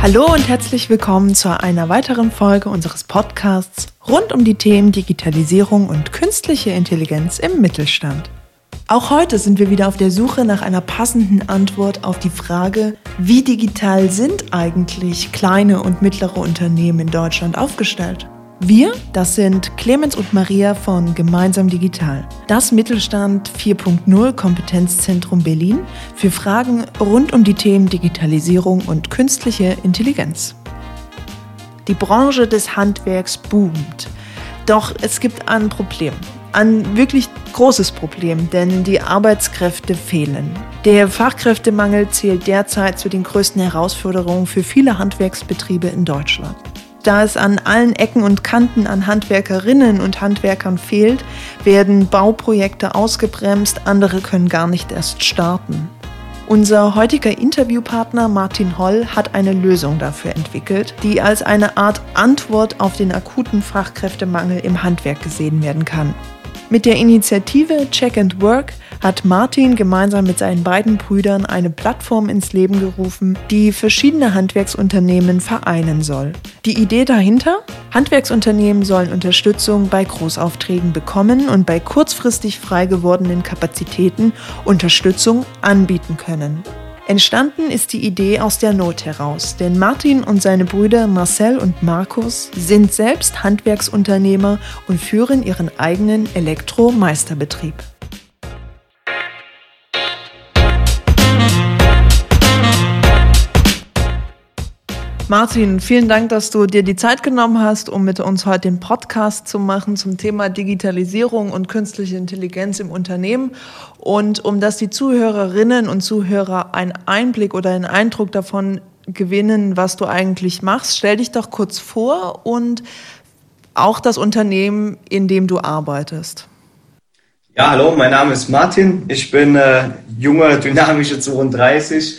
Hallo und herzlich willkommen zu einer weiteren Folge unseres Podcasts rund um die Themen Digitalisierung und künstliche Intelligenz im Mittelstand. Auch heute sind wir wieder auf der Suche nach einer passenden Antwort auf die Frage, wie digital sind eigentlich kleine und mittlere Unternehmen in Deutschland aufgestellt? Wir, das sind Clemens und Maria von Gemeinsam Digital, das Mittelstand 4.0 Kompetenzzentrum Berlin für Fragen rund um die Themen Digitalisierung und künstliche Intelligenz. Die Branche des Handwerks boomt. Doch es gibt ein Problem. Ein wirklich großes Problem, denn die Arbeitskräfte fehlen. Der Fachkräftemangel zählt derzeit zu den größten Herausforderungen für viele Handwerksbetriebe in Deutschland. Da es an allen Ecken und Kanten an Handwerkerinnen und Handwerkern fehlt, werden Bauprojekte ausgebremst, andere können gar nicht erst starten. Unser heutiger Interviewpartner Martin Holl hat eine Lösung dafür entwickelt, die als eine Art Antwort auf den akuten Fachkräftemangel im Handwerk gesehen werden kann. Mit der Initiative Check and Work hat Martin gemeinsam mit seinen beiden Brüdern eine Plattform ins Leben gerufen, die verschiedene Handwerksunternehmen vereinen soll. Die Idee dahinter? Handwerksunternehmen sollen Unterstützung bei Großaufträgen bekommen und bei kurzfristig frei gewordenen Kapazitäten Unterstützung anbieten können. Entstanden ist die Idee aus der Not heraus, denn Martin und seine Brüder Marcel und Markus sind selbst Handwerksunternehmer und führen ihren eigenen Elektromeisterbetrieb. Martin, vielen Dank, dass du dir die Zeit genommen hast, um mit uns heute den Podcast zu machen zum Thema Digitalisierung und künstliche Intelligenz im Unternehmen. Und um dass die Zuhörerinnen und Zuhörer einen Einblick oder einen Eindruck davon gewinnen, was du eigentlich machst, stell dich doch kurz vor und auch das Unternehmen, in dem du arbeitest. Ja, hallo, mein Name ist Martin. Ich bin äh, junger, dynamischer 32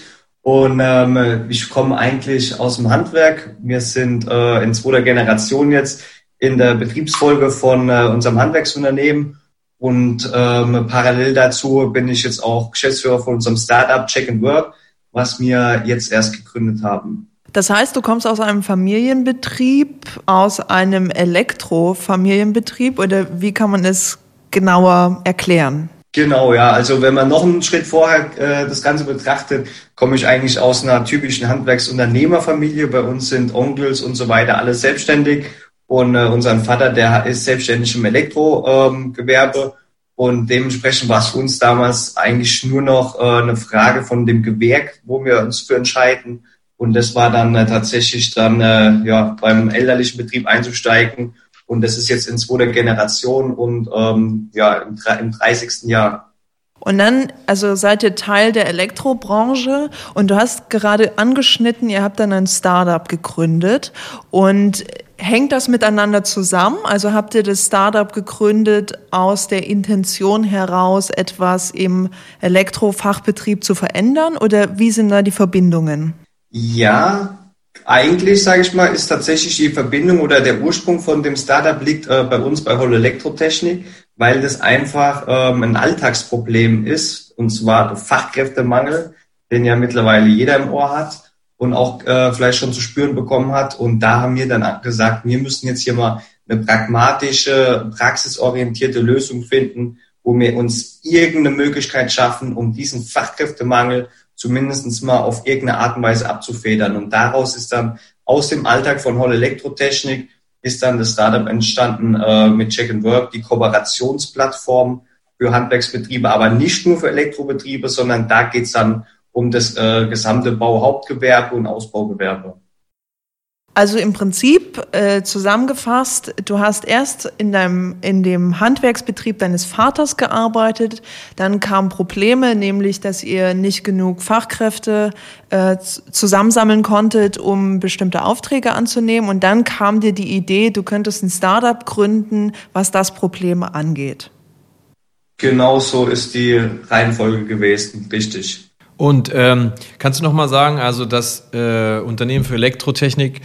und ähm, ich komme eigentlich aus dem Handwerk. Wir sind äh, in zweiter Generation jetzt in der Betriebsfolge von äh, unserem Handwerksunternehmen. Und ähm, parallel dazu bin ich jetzt auch Geschäftsführer von unserem Startup Check and Work, was wir jetzt erst gegründet haben. Das heißt, du kommst aus einem Familienbetrieb, aus einem Elektrofamilienbetrieb oder wie kann man es genauer erklären? Genau, ja. Also wenn man noch einen Schritt vorher äh, das Ganze betrachtet, komme ich eigentlich aus einer typischen Handwerksunternehmerfamilie. Bei uns sind Onkels und so weiter alles selbstständig. Und äh, unser Vater, der ist selbstständig im Elektrogewerbe. Ähm, und dementsprechend war es für uns damals eigentlich nur noch äh, eine Frage von dem Gewerk, wo wir uns für entscheiden. Und das war dann äh, tatsächlich dann äh, ja beim elterlichen Betrieb einzusteigen und das ist jetzt in zweiter Generation und ähm, ja, im, im 30. Jahr. Und dann, also seid ihr Teil der Elektrobranche und du hast gerade angeschnitten, ihr habt dann ein Startup gegründet und hängt das miteinander zusammen? Also habt ihr das Startup gegründet aus der Intention heraus, etwas im Elektrofachbetrieb zu verändern oder wie sind da die Verbindungen? Ja, eigentlich, sage ich mal, ist tatsächlich die Verbindung oder der Ursprung von dem Startup liegt äh, bei uns bei Holl Elektrotechnik, weil das einfach ähm, ein Alltagsproblem ist, und zwar Fachkräftemangel, den ja mittlerweile jeder im Ohr hat und auch äh, vielleicht schon zu spüren bekommen hat. Und da haben wir dann gesagt, wir müssen jetzt hier mal eine pragmatische, praxisorientierte Lösung finden, wo wir uns irgendeine Möglichkeit schaffen, um diesen Fachkräftemangel zumindestens mal auf irgendeine Art und Weise abzufedern. Und daraus ist dann aus dem Alltag von Holl Elektrotechnik ist dann das Startup entstanden äh, mit Check and Work, die Kooperationsplattform für Handwerksbetriebe, aber nicht nur für Elektrobetriebe, sondern da geht's dann um das äh, gesamte Bauhauptgewerbe und Ausbaugewerbe. Also im Prinzip äh, zusammengefasst, du hast erst in deinem in dem Handwerksbetrieb deines Vaters gearbeitet, dann kamen Probleme, nämlich dass ihr nicht genug Fachkräfte äh, zusammensammeln konntet, um bestimmte Aufträge anzunehmen, und dann kam dir die Idee, du könntest ein Startup gründen, was das Problem angeht. Genau so ist die Reihenfolge gewesen, richtig. Und ähm, kannst du noch mal sagen, also das äh, Unternehmen für Elektrotechnik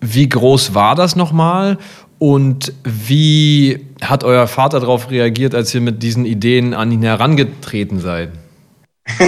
wie groß war das nochmal? Und wie hat euer Vater darauf reagiert, als ihr mit diesen Ideen an ihn herangetreten seid?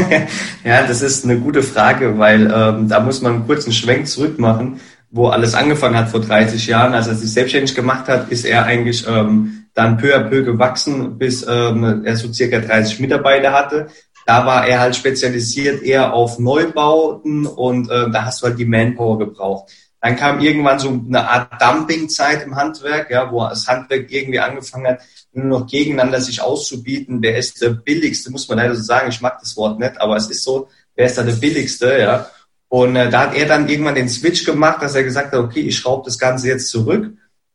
ja, das ist eine gute Frage, weil ähm, da muss man einen kurzen Schwenk zurück machen, wo alles angefangen hat vor 30 Jahren. Als er sich selbstständig gemacht hat, ist er eigentlich ähm, dann peu à peu gewachsen, bis ähm, er so circa 30 Mitarbeiter hatte. Da war er halt spezialisiert eher auf Neubauten und äh, da hast du halt die Manpower gebraucht. Dann kam irgendwann so eine Art Dumpingzeit im Handwerk, ja, wo das Handwerk irgendwie angefangen hat, nur noch gegeneinander sich auszubieten. Wer ist der billigste, muss man leider so sagen. Ich mag das Wort nicht, aber es ist so, wer ist da der billigste, ja. Und äh, da hat er dann irgendwann den Switch gemacht, dass er gesagt hat, okay, ich schraube das Ganze jetzt zurück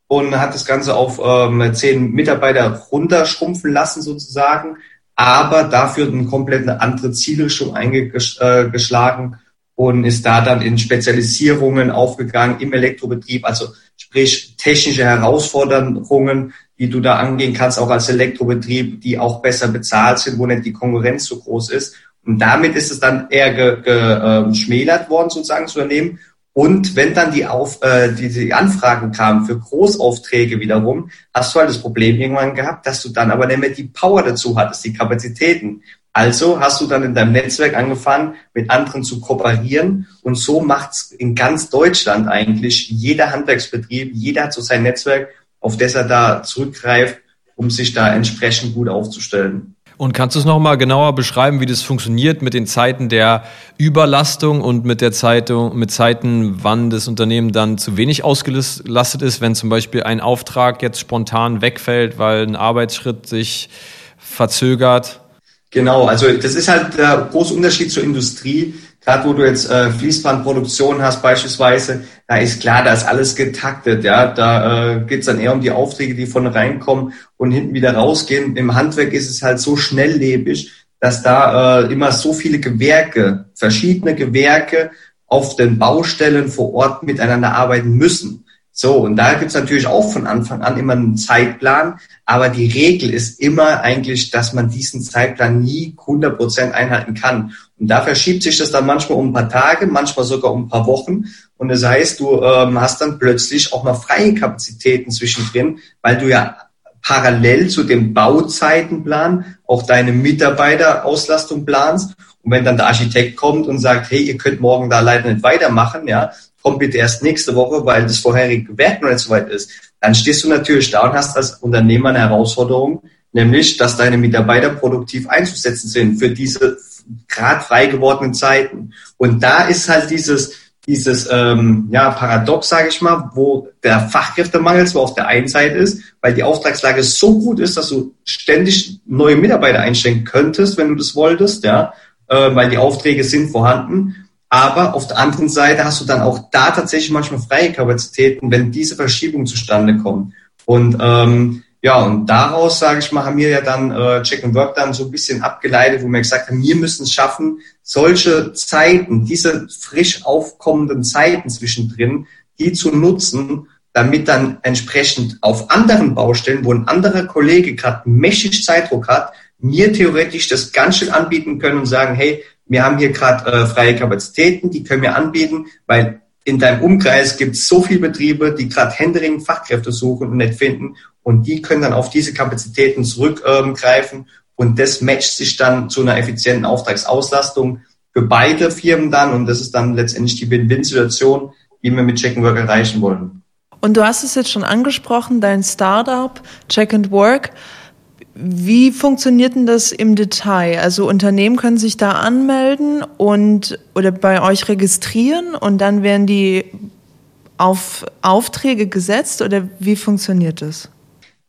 und hat das Ganze auf ähm, zehn Mitarbeiter runterschrumpfen lassen sozusagen, aber dafür eine komplett eine andere Zielrichtung eingeschlagen äh, und ist da dann in Spezialisierungen aufgegangen im Elektrobetrieb, also sprich technische Herausforderungen, die du da angehen kannst, auch als Elektrobetrieb, die auch besser bezahlt sind, wo nicht die Konkurrenz so groß ist. Und damit ist es dann eher geschmälert ge, äh, worden, sozusagen zu übernehmen. Und wenn dann die, Auf, äh, die, die Anfragen kamen für Großaufträge wiederum, hast du halt das Problem irgendwann gehabt, dass du dann aber nicht mehr die Power dazu hattest, die Kapazitäten. Also hast du dann in deinem Netzwerk angefangen, mit anderen zu kooperieren. Und so macht's in ganz Deutschland eigentlich jeder Handwerksbetrieb, jeder hat so sein Netzwerk, auf das er da zurückgreift, um sich da entsprechend gut aufzustellen. Und kannst du es nochmal genauer beschreiben, wie das funktioniert mit den Zeiten der Überlastung und mit der Zeitung, mit Zeiten, wann das Unternehmen dann zu wenig ausgelastet ist, wenn zum Beispiel ein Auftrag jetzt spontan wegfällt, weil ein Arbeitsschritt sich verzögert? Genau, also das ist halt der große Unterschied zur Industrie. Gerade wo du jetzt äh, Fließbandproduktion hast beispielsweise, da ist klar, da ist alles getaktet. Ja, da äh, geht dann eher um die Aufträge, die von reinkommen und hinten wieder rausgehen. Im Handwerk ist es halt so schnelllebig, dass da äh, immer so viele Gewerke, verschiedene Gewerke auf den Baustellen vor Ort miteinander arbeiten müssen. So, und da gibt's natürlich auch von Anfang an immer einen Zeitplan, aber die Regel ist immer eigentlich, dass man diesen Zeitplan nie 100 Prozent einhalten kann. Und da verschiebt sich das dann manchmal um ein paar Tage, manchmal sogar um ein paar Wochen. Und das heißt, du ähm, hast dann plötzlich auch mal freie Kapazitäten zwischendrin, weil du ja parallel zu dem Bauzeitenplan auch deine Mitarbeiterauslastung planst. Und wenn dann der Architekt kommt und sagt, hey, ihr könnt morgen da leider nicht weitermachen, ja, komm bitte erst nächste Woche, weil das vorherige Werk noch nicht so weit ist, dann stehst du natürlich da und hast als Unternehmer eine Herausforderung, nämlich, dass deine Mitarbeiter produktiv einzusetzen sind für diese gerade frei gewordenen Zeiten. Und da ist halt dieses, dieses ähm, ja, Paradox, sage ich mal, wo der Fachkräftemangel zwar auf der einen Seite ist, weil die Auftragslage so gut ist, dass du ständig neue Mitarbeiter einstellen könntest, wenn du das wolltest, ja, äh, weil die Aufträge sind vorhanden. Aber auf der anderen Seite hast du dann auch da tatsächlich manchmal freie Kapazitäten, wenn diese Verschiebungen zustande kommen. Und ähm, ja, und daraus, sage ich mal, haben wir ja dann äh, Check and Work dann so ein bisschen abgeleitet, wo wir gesagt haben, wir müssen es schaffen, solche Zeiten, diese frisch aufkommenden Zeiten zwischendrin, die zu nutzen, damit dann entsprechend auf anderen Baustellen, wo ein anderer Kollege gerade mächtig Zeitdruck hat, mir theoretisch das ganz schön anbieten können und sagen, hey, wir haben hier gerade äh, freie Kapazitäten, die können wir anbieten, weil in deinem Umkreis gibt es so viele Betriebe, die gerade händeringend Fachkräfte suchen und nicht finden und die können dann auf diese Kapazitäten zurückgreifen ähm, und das matcht sich dann zu einer effizienten Auftragsauslastung für beide Firmen dann und das ist dann letztendlich die Win-Win-Situation, die wir mit Check and Work erreichen wollen. Und du hast es jetzt schon angesprochen, dein Startup Check and Work. Wie funktioniert denn das im Detail? Also Unternehmen können sich da anmelden und oder bei euch registrieren und dann werden die auf Aufträge gesetzt oder wie funktioniert das?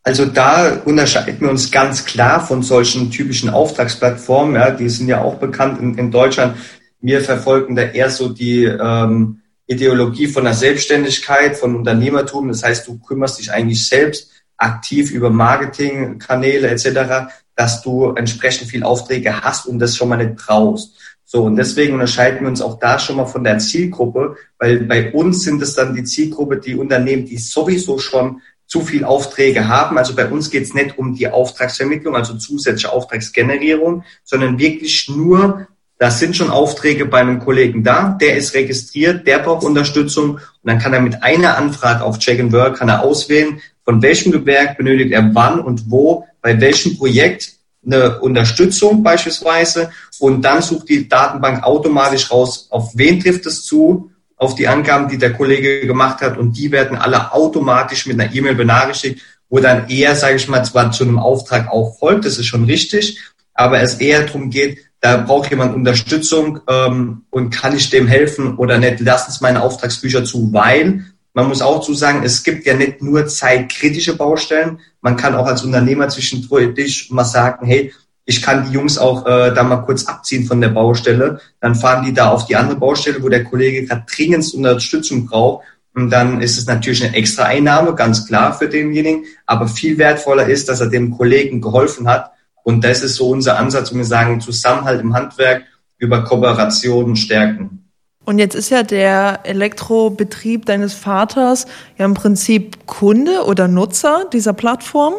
Also da unterscheiden wir uns ganz klar von solchen typischen Auftragsplattformen. Ja, die sind ja auch bekannt in, in Deutschland. Wir verfolgen da eher so die ähm, Ideologie von der Selbstständigkeit, von Unternehmertum. Das heißt, du kümmerst dich eigentlich selbst aktiv über Marketingkanäle etc., dass du entsprechend viel Aufträge hast und das schon mal nicht brauchst. So, und deswegen unterscheiden wir uns auch da schon mal von der Zielgruppe, weil bei uns sind es dann die Zielgruppe, die Unternehmen, die sowieso schon zu viel Aufträge haben. Also bei uns geht es nicht um die Auftragsvermittlung, also zusätzliche Auftragsgenerierung, sondern wirklich nur, da sind schon Aufträge bei einem Kollegen da, der ist registriert, der braucht Unterstützung und dann kann er mit einer Anfrage auf Check and Work kann er auswählen, von welchem Gewerk benötigt er wann und wo, bei welchem Projekt eine Unterstützung beispielsweise. Und dann sucht die Datenbank automatisch raus, auf wen trifft es zu, auf die Angaben, die der Kollege gemacht hat. Und die werden alle automatisch mit einer E-Mail benachrichtigt, wo dann eher, sage ich mal, zwar zu einem Auftrag auch folgt, das ist schon richtig, aber es eher darum geht, da braucht jemand Unterstützung ähm, und kann ich dem helfen oder nicht, lass uns meine Auftragsbücher zu, weil man muss auch zu sagen, es gibt ja nicht nur zeitkritische Baustellen. Man kann auch als Unternehmer zwischendurch mal sagen, hey, ich kann die Jungs auch äh, da mal kurz abziehen von der Baustelle. Dann fahren die da auf die andere Baustelle, wo der Kollege gerade dringend Unterstützung braucht. Und dann ist es natürlich eine extra Einnahme, ganz klar für denjenigen. Aber viel wertvoller ist, dass er dem Kollegen geholfen hat. Und das ist so unser Ansatz, um wir sagen, Zusammenhalt im Handwerk über Kooperationen stärken. Und jetzt ist ja der Elektrobetrieb deines Vaters ja im Prinzip Kunde oder Nutzer dieser Plattform.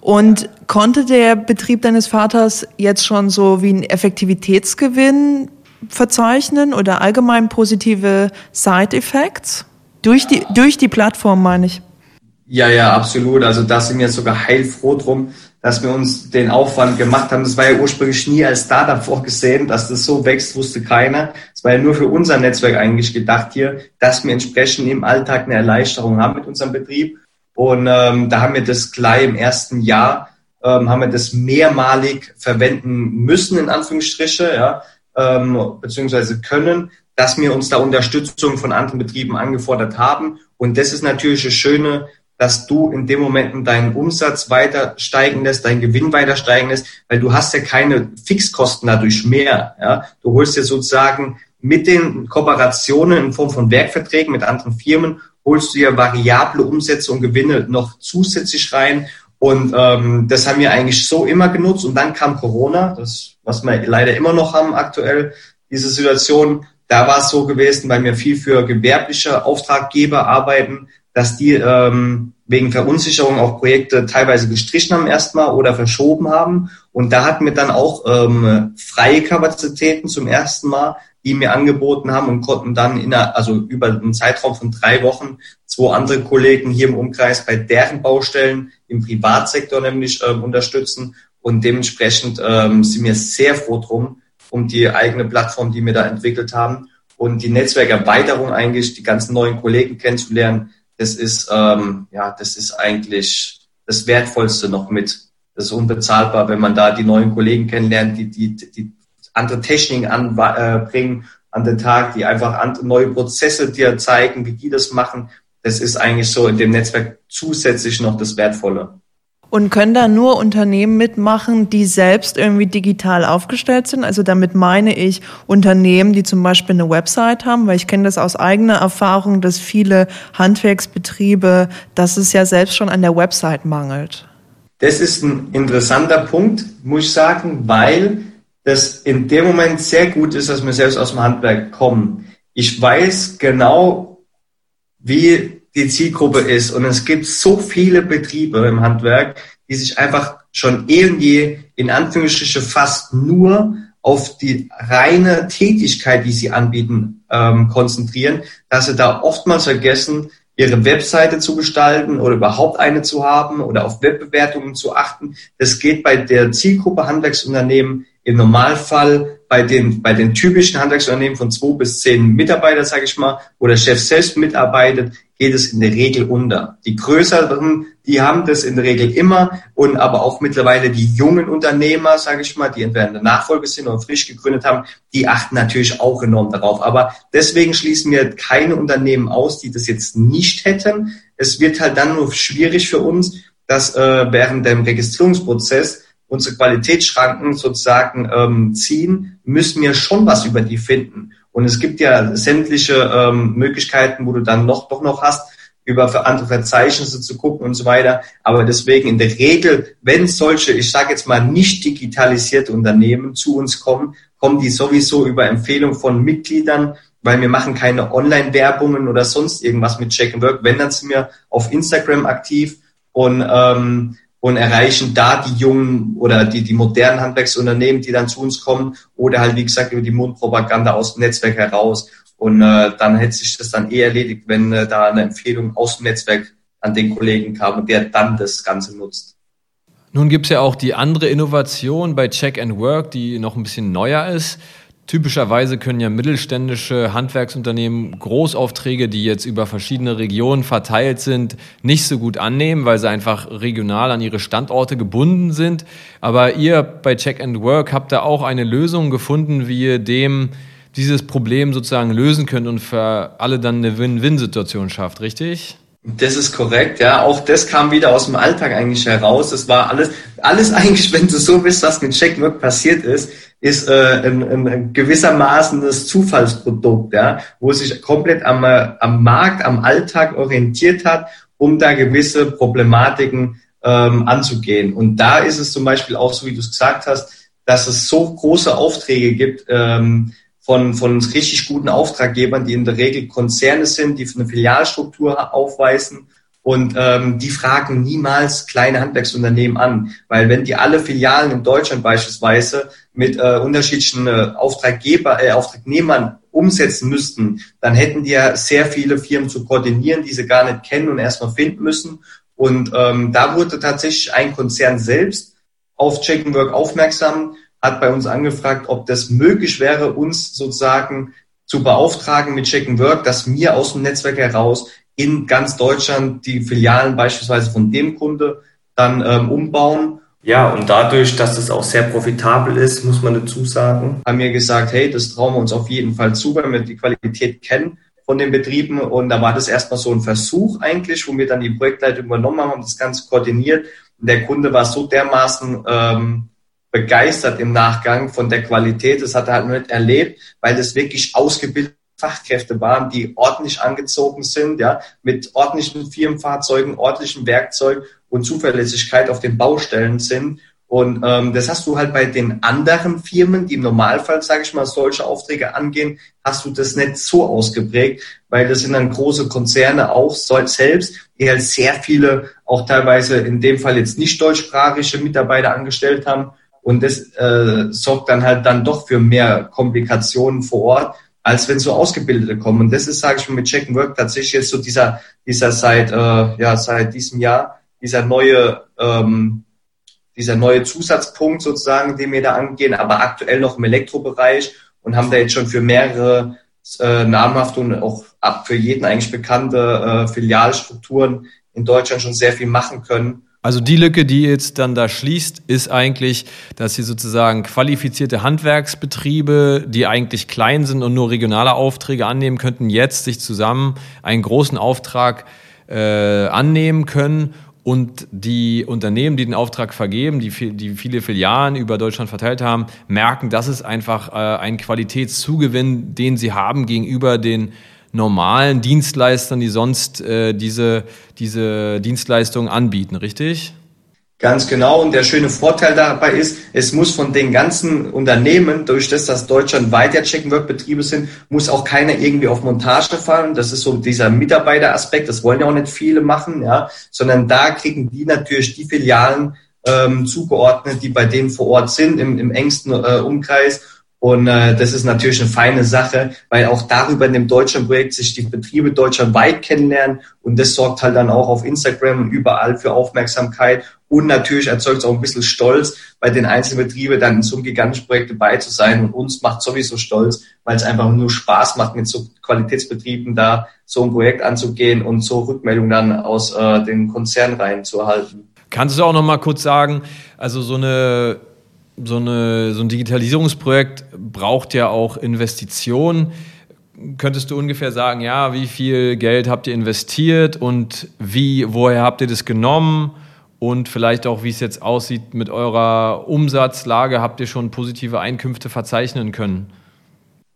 Und konnte der Betrieb deines Vaters jetzt schon so wie einen Effektivitätsgewinn verzeichnen oder allgemein positive Side-Effects? Durch die, durch die Plattform, meine ich. Ja, ja, absolut. Also da sind wir sogar heilfroh drum, dass wir uns den Aufwand gemacht haben. Das war ja ursprünglich nie als Startup vorgesehen, dass das so wächst, wusste keiner. Es war ja nur für unser Netzwerk eigentlich gedacht hier, dass wir entsprechend im Alltag eine Erleichterung haben mit unserem Betrieb. Und ähm, da haben wir das gleich im ersten Jahr, ähm, haben wir das mehrmalig verwenden müssen, in Anführungsstriche, ja, ähm, beziehungsweise können, dass wir uns da Unterstützung von anderen Betrieben angefordert haben. Und das ist natürlich das Schöne, dass du in dem Moment deinen Umsatz weiter steigen lässt, deinen Gewinn weiter steigen lässt, weil du hast ja keine Fixkosten dadurch mehr. Ja? Du holst dir sozusagen mit den Kooperationen in Form von Werkverträgen mit anderen Firmen, holst du ja variable Umsätze und Gewinne noch zusätzlich rein. Und ähm, das haben wir eigentlich so immer genutzt. Und dann kam Corona, das, was wir leider immer noch haben aktuell, diese Situation. Da war es so gewesen, weil wir viel für gewerbliche Auftraggeber arbeiten, dass die ähm, wegen Verunsicherung auch Projekte teilweise gestrichen haben erstmal oder verschoben haben. Und da hatten wir dann auch ähm, freie Kapazitäten zum ersten Mal, die mir angeboten haben und konnten dann in einer, also über einen Zeitraum von drei Wochen zwei andere Kollegen hier im Umkreis bei deren Baustellen im Privatsektor nämlich ähm, unterstützen. Und dementsprechend ähm, sind wir sehr froh drum, um die eigene Plattform, die wir da entwickelt haben und die Netzwerkerweiterung eigentlich, die ganzen neuen Kollegen kennenzulernen, das ist, ähm, ja, das ist eigentlich das Wertvollste noch mit. Das ist unbezahlbar, wenn man da die neuen Kollegen kennenlernt, die, die, die andere Techniken anbringen äh, an den Tag, die einfach neue Prozesse dir zeigen, wie die das machen. Das ist eigentlich so in dem Netzwerk zusätzlich noch das Wertvolle. Und können da nur Unternehmen mitmachen, die selbst irgendwie digital aufgestellt sind? Also damit meine ich Unternehmen, die zum Beispiel eine Website haben, weil ich kenne das aus eigener Erfahrung, dass viele Handwerksbetriebe, dass es ja selbst schon an der Website mangelt. Das ist ein interessanter Punkt, muss ich sagen, weil das in dem Moment sehr gut ist, dass wir selbst aus dem Handwerk kommen. Ich weiß genau, wie die Zielgruppe ist. Und es gibt so viele Betriebe im Handwerk, die sich einfach schon irgendwie in Anführungsstriche fast nur auf die reine Tätigkeit, die sie anbieten, ähm, konzentrieren, dass sie da oftmals vergessen, ihre Webseite zu gestalten oder überhaupt eine zu haben oder auf Webbewertungen zu achten. Das geht bei der Zielgruppe Handwerksunternehmen im Normalfall bei den, bei den typischen Handwerksunternehmen von zwei bis zehn Mitarbeiter, sage ich mal, wo der Chef selbst mitarbeitet, geht es in der Regel unter. Die größeren, die haben das in der Regel immer und aber auch mittlerweile die jungen Unternehmer, sage ich mal, die entweder in der Nachfolge sind oder frisch gegründet haben, die achten natürlich auch enorm darauf. Aber deswegen schließen wir keine Unternehmen aus, die das jetzt nicht hätten. Es wird halt dann nur schwierig für uns, dass äh, während dem Registrierungsprozess unsere Qualitätsschranken sozusagen ähm, ziehen, müssen wir schon was über die finden. Und es gibt ja sämtliche ähm, Möglichkeiten, wo du dann noch doch noch hast, über andere Verzeichnisse zu gucken und so weiter. Aber deswegen in der Regel, wenn solche, ich sage jetzt mal nicht digitalisierte Unternehmen zu uns kommen, kommen die sowieso über Empfehlung von Mitgliedern, weil wir machen keine Online-Werbungen oder sonst irgendwas mit Check and Work. Wenn, dann sind wir auf Instagram aktiv und, ähm, und erreichen da die jungen oder die, die modernen Handwerksunternehmen, die dann zu uns kommen oder halt, wie gesagt, über die Mundpropaganda aus dem Netzwerk heraus. Und äh, dann hätte sich das dann eh erledigt, wenn äh, da eine Empfehlung aus dem Netzwerk an den Kollegen kam und der dann das Ganze nutzt. Nun gibt es ja auch die andere Innovation bei Check and Work, die noch ein bisschen neuer ist. Typischerweise können ja mittelständische Handwerksunternehmen Großaufträge, die jetzt über verschiedene Regionen verteilt sind, nicht so gut annehmen, weil sie einfach regional an ihre Standorte gebunden sind. Aber ihr bei Check and Work habt da auch eine Lösung gefunden, wie ihr dem dieses Problem sozusagen lösen könnt und für alle dann eine Win-Win-Situation schafft, richtig? Das ist korrekt, ja. Auch das kam wieder aus dem Alltag eigentlich heraus. Das war alles, alles eigentlich, wenn du so bist, was mit Checkwork passiert ist, ist äh, ein, ein gewissermaßen das Zufallsprodukt, ja, wo sich komplett am, äh, am Markt, am Alltag orientiert hat, um da gewisse Problematiken ähm, anzugehen. Und da ist es zum Beispiel auch so, wie du es gesagt hast, dass es so große Aufträge gibt, ähm, von, von richtig guten Auftraggebern, die in der Regel Konzerne sind, die eine Filialstruktur aufweisen. Und ähm, die fragen niemals kleine Handwerksunternehmen an, weil wenn die alle Filialen in Deutschland beispielsweise mit äh, unterschiedlichen äh, Auftraggeber, äh, Auftragnehmern umsetzen müssten, dann hätten die ja sehr viele Firmen zu koordinieren, die sie gar nicht kennen und erstmal finden müssen. Und ähm, da wurde tatsächlich ein Konzern selbst auf Check Work aufmerksam hat bei uns angefragt, ob das möglich wäre, uns sozusagen zu beauftragen mit Check and Work, dass wir aus dem Netzwerk heraus in ganz Deutschland die Filialen beispielsweise von dem Kunde dann ähm, umbauen. Ja, und dadurch, dass es auch sehr profitabel ist, muss man dazu sagen, haben wir gesagt, hey, das trauen wir uns auf jeden Fall zu, weil wir die Qualität kennen von den Betrieben. Und da war das erstmal so ein Versuch eigentlich, wo wir dann die Projektleitung übernommen haben, das Ganze koordiniert. Und der Kunde war so dermaßen ähm, begeistert im Nachgang von der Qualität. Das hat er halt nicht erlebt, weil das wirklich ausgebildete Fachkräfte waren, die ordentlich angezogen sind, ja, mit ordentlichen Firmenfahrzeugen, ordentlichem Werkzeug und Zuverlässigkeit auf den Baustellen sind. Und ähm, das hast du halt bei den anderen Firmen, die im Normalfall, sage ich mal, solche Aufträge angehen, hast du das nicht so ausgeprägt, weil das sind dann große Konzerne auch selbst, die halt sehr viele, auch teilweise in dem Fall jetzt nicht deutschsprachige Mitarbeiter angestellt haben und das äh, sorgt dann halt dann doch für mehr Komplikationen vor Ort, als wenn so Ausgebildete kommen. Und das ist, sage ich mal, mit Check and Work tatsächlich jetzt so dieser, dieser seit, äh, ja, seit diesem Jahr, dieser neue, ähm, dieser neue Zusatzpunkt sozusagen, den wir da angehen, aber aktuell noch im Elektrobereich und haben da jetzt schon für mehrere äh, namhafte und auch ab für jeden eigentlich bekannte äh, Filialstrukturen in Deutschland schon sehr viel machen können. Also die Lücke, die jetzt dann da schließt, ist eigentlich, dass sie sozusagen qualifizierte Handwerksbetriebe, die eigentlich klein sind und nur regionale Aufträge annehmen könnten, jetzt sich zusammen einen großen Auftrag äh, annehmen können und die Unternehmen, die den Auftrag vergeben, die, die viele Filialen über Deutschland verteilt haben, merken, das ist einfach äh, ein Qualitätszugewinn, den sie haben gegenüber den normalen Dienstleistern, die sonst äh, diese, diese Dienstleistungen anbieten, richtig? Ganz genau. Und der schöne Vorteil dabei ist, es muss von den ganzen Unternehmen, durch das, dass Deutschland weiter Check-and-Work-Betriebe sind, muss auch keiner irgendwie auf Montage fallen. Das ist so dieser Mitarbeiteraspekt. Das wollen ja auch nicht viele machen, ja, sondern da kriegen die natürlich die Filialen ähm, zugeordnet, die bei denen vor Ort sind, im, im engsten äh, Umkreis und äh, das ist natürlich eine feine Sache, weil auch darüber in dem deutschen Projekt sich die Betriebe deutschlandweit kennenlernen. Und das sorgt halt dann auch auf Instagram und überall für Aufmerksamkeit. Und natürlich erzeugt es auch ein bisschen Stolz bei den einzelnen Betrieben, dann in so einem gigantischen Projekt dabei zu sein. Und uns macht sowieso stolz, weil es einfach nur Spaß macht, mit so Qualitätsbetrieben da so ein Projekt anzugehen und so Rückmeldungen dann aus äh, den Konzernreihen zu erhalten. Kannst du auch noch mal kurz sagen, also so eine so, eine, so ein Digitalisierungsprojekt braucht ja auch Investitionen. Könntest du ungefähr sagen, ja, wie viel Geld habt ihr investiert und wie, woher habt ihr das genommen? Und vielleicht auch, wie es jetzt aussieht mit eurer Umsatzlage, habt ihr schon positive Einkünfte verzeichnen können?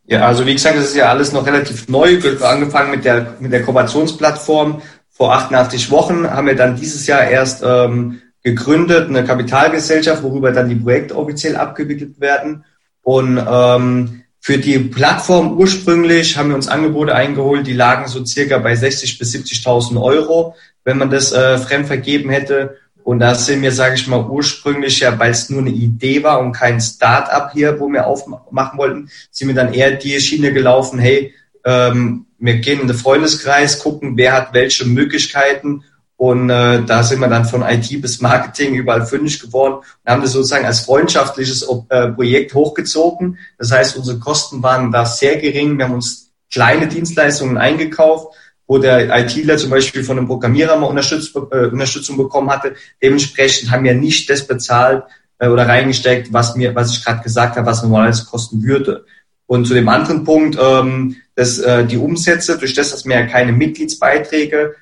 Ja, also wie gesagt, das ist ja alles noch relativ neu. Angefangen mit der, mit der Kooperationsplattform vor 88 Wochen haben wir dann dieses Jahr erst ähm, gegründet, eine Kapitalgesellschaft, worüber dann die Projekte offiziell abgewickelt werden. Und ähm, für die Plattform ursprünglich haben wir uns Angebote eingeholt, die lagen so circa bei 60 bis 70.000 Euro, wenn man das äh, fremd vergeben hätte. Und da sind wir, sage ich mal, ursprünglich ja, weil es nur eine Idee war und kein Start-up hier, wo wir aufmachen wollten, sind wir dann eher die Schiene gelaufen, hey, ähm, wir gehen in den Freundeskreis, gucken, wer hat welche Möglichkeiten und äh, da sind wir dann von IT bis Marketing überall fündig geworden und haben das sozusagen als freundschaftliches äh, Projekt hochgezogen. Das heißt, unsere Kosten waren da sehr gering. Wir haben uns kleine Dienstleistungen eingekauft wo der ITler zum Beispiel von einem Programmierer mal Unterstütz, äh, Unterstützung bekommen hatte. Dementsprechend haben wir nicht das bezahlt äh, oder reingesteckt, was mir, was ich gerade gesagt habe, was normalerweise kosten würde. Und zu dem anderen Punkt, ähm, dass äh, die Umsätze, durch das, dass wir ja keine Mitgliedsbeiträge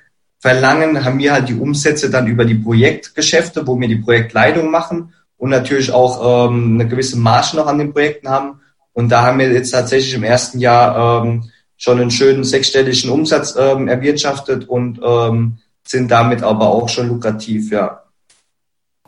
verlangen, haben wir halt die Umsätze dann über die Projektgeschäfte, wo wir die Projektleitung machen und natürlich auch ähm, eine gewisse Marge noch an den Projekten haben. Und da haben wir jetzt tatsächlich im ersten Jahr ähm, schon einen schönen sechsstelligen Umsatz ähm, erwirtschaftet und ähm, sind damit aber auch schon lukrativ, ja.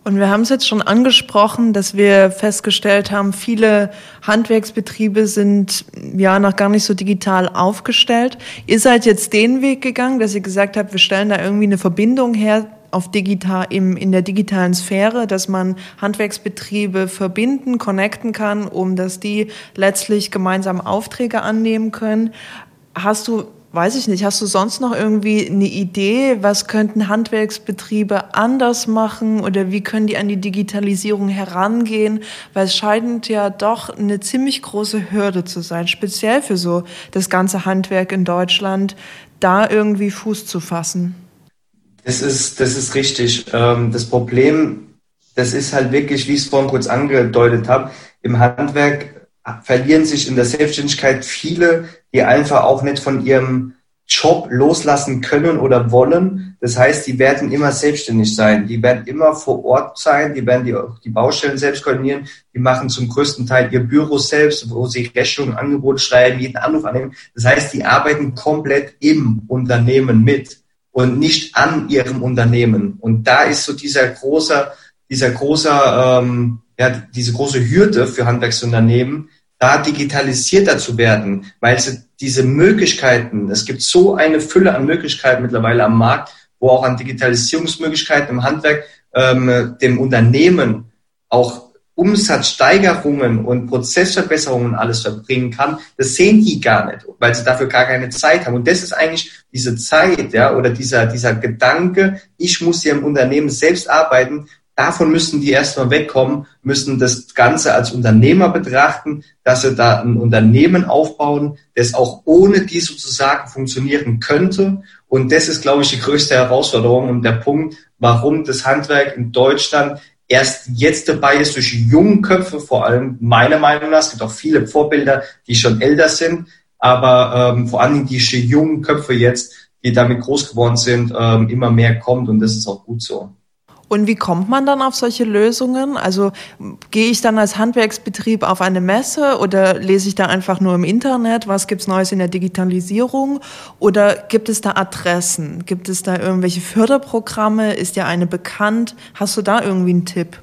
Und wir haben es jetzt schon angesprochen, dass wir festgestellt haben, viele Handwerksbetriebe sind ja noch gar nicht so digital aufgestellt. Ihr seid jetzt den Weg gegangen, dass ihr gesagt habt, wir stellen da irgendwie eine Verbindung her auf digital, im, in der digitalen Sphäre, dass man Handwerksbetriebe verbinden, connecten kann, um dass die letztlich gemeinsam Aufträge annehmen können. Hast du, weiß ich nicht, hast du sonst noch irgendwie eine Idee, was könnten Handwerksbetriebe anders machen oder wie können die an die Digitalisierung herangehen? Weil es scheint ja doch eine ziemlich große Hürde zu sein, speziell für so das ganze Handwerk in Deutschland, da irgendwie Fuß zu fassen. Das ist, das ist richtig. Ähm, das Problem, das ist halt wirklich, wie ich es vorhin kurz angedeutet habe, im Handwerk verlieren sich in der Selbstständigkeit viele, die einfach auch nicht von ihrem Job loslassen können oder wollen. Das heißt, die werden immer selbstständig sein. Die werden immer vor Ort sein. Die werden die, die Baustellen selbst koordinieren. Die machen zum größten Teil ihr Büro selbst, wo sie Rechnungen, Angebote schreiben, jeden Anruf annehmen. Das heißt, die arbeiten komplett im Unternehmen mit und nicht an ihrem Unternehmen. Und da ist so dieser große, dieser große, ähm, ja, diese große Hürde für Handwerksunternehmen, da digitalisierter zu werden, weil sie diese Möglichkeiten, es gibt so eine Fülle an Möglichkeiten mittlerweile am Markt, wo auch an Digitalisierungsmöglichkeiten im Handwerk ähm, dem Unternehmen auch Umsatzsteigerungen und Prozessverbesserungen alles verbringen kann, das sehen die gar nicht, weil sie dafür gar keine Zeit haben. Und das ist eigentlich diese Zeit, ja, oder dieser, dieser Gedanke, ich muss hier im Unternehmen selbst arbeiten. Davon müssen die erstmal wegkommen, müssen das Ganze als Unternehmer betrachten, dass sie da ein Unternehmen aufbauen, das auch ohne die sozusagen funktionieren könnte. Und das ist, glaube ich, die größte Herausforderung und der Punkt, warum das Handwerk in Deutschland erst jetzt dabei ist durch junge Köpfe, vor allem meiner Meinung nach. Es gibt auch viele Vorbilder, die schon älter sind, aber ähm, vor allem die jungen Köpfe jetzt, die damit groß geworden sind, ähm, immer mehr kommt und das ist auch gut so. Und wie kommt man dann auf solche Lösungen? Also gehe ich dann als Handwerksbetrieb auf eine Messe oder lese ich da einfach nur im Internet, was gibt's Neues in der Digitalisierung? Oder gibt es da Adressen? Gibt es da irgendwelche Förderprogramme? Ist dir eine bekannt? Hast du da irgendwie einen Tipp?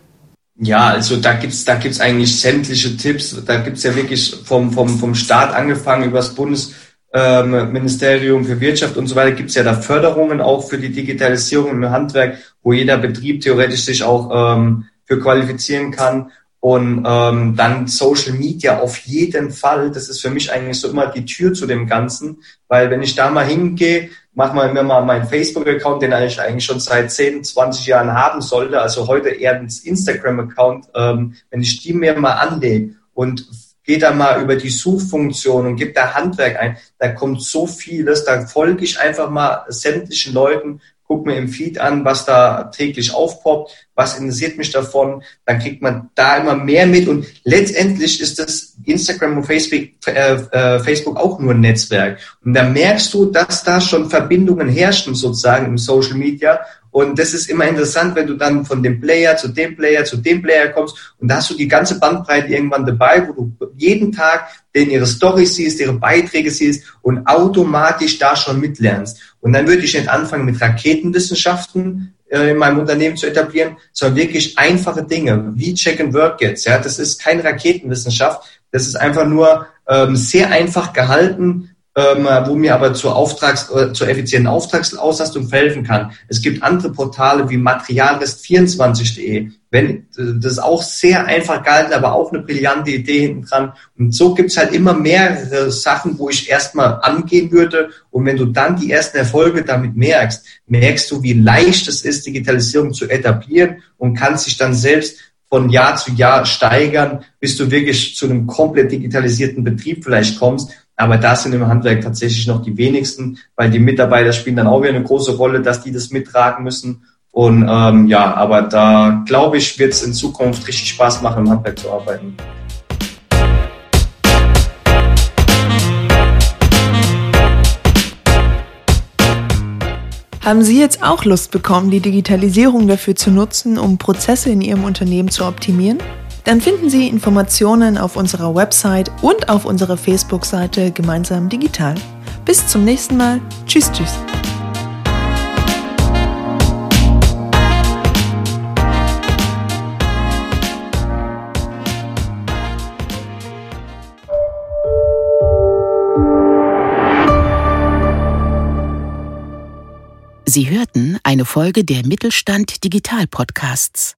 Ja, also da gibt's da gibt's eigentlich sämtliche Tipps. Da gibt's ja wirklich vom, vom, vom Staat angefangen über das Bundes ähm, Ministerium für Wirtschaft und so weiter gibt es ja da Förderungen auch für die Digitalisierung im Handwerk, wo jeder Betrieb theoretisch sich auch ähm, für qualifizieren kann. Und ähm, dann Social Media auf jeden Fall. Das ist für mich eigentlich so immer die Tür zu dem Ganzen, weil wenn ich da mal hingehe, mach mal mir mal meinen Facebook-Account, den ich eigentlich schon seit 10, 20 Jahren haben sollte, also heute eher ins Instagram-Account, ähm, wenn ich die mir mal anlege und Geht da mal über die Suchfunktion und gibt da Handwerk ein. Da kommt so vieles. Da folge ich einfach mal sämtlichen Leuten, guck mir im Feed an, was da täglich aufpoppt, was interessiert mich davon. Dann kriegt man da immer mehr mit. Und letztendlich ist das Instagram und Facebook, äh, äh, Facebook auch nur ein Netzwerk. Und da merkst du, dass da schon Verbindungen herrschen sozusagen im Social Media Und das ist immer interessant, wenn du dann von dem Player zu dem Player zu dem Player kommst und da hast du die ganze Bandbreite irgendwann dabei, wo du jeden Tag den ihre Storys siehst, ihre Beiträge siehst und automatisch da schon mitlernst. Und dann würde ich nicht anfangen mit Raketenwissenschaften äh, in meinem Unternehmen zu etablieren, sondern wirklich einfache Dinge wie Check and Work jetzt. Ja, das ist keine Raketenwissenschaft, das ist einfach nur ähm, sehr einfach gehalten, ähm, wo mir aber zur, Auftrags, äh, zur effizienten Auftragsauslastung verhelfen kann. Es gibt andere Portale wie materialrest24.de. Wenn, das ist auch sehr einfach gehalten, aber auch eine brillante Idee hinten dran. Und so gibt's halt immer mehrere Sachen, wo ich erstmal angehen würde. Und wenn du dann die ersten Erfolge damit merkst, merkst du, wie leicht es ist, Digitalisierung zu etablieren und kannst dich dann selbst von Jahr zu Jahr steigern, bis du wirklich zu einem komplett digitalisierten Betrieb vielleicht kommst. Aber das sind im Handwerk tatsächlich noch die wenigsten, weil die Mitarbeiter spielen dann auch wieder eine große Rolle, dass die das mittragen müssen. Und ähm, ja, aber da glaube ich, wird es in Zukunft richtig Spaß machen, im Handwerk zu arbeiten. Haben Sie jetzt auch Lust bekommen, die Digitalisierung dafür zu nutzen, um Prozesse in Ihrem Unternehmen zu optimieren? Dann finden Sie Informationen auf unserer Website und auf unserer Facebook-Seite Gemeinsam Digital. Bis zum nächsten Mal. Tschüss, tschüss. Sie hörten eine Folge der Mittelstand Digital Podcasts.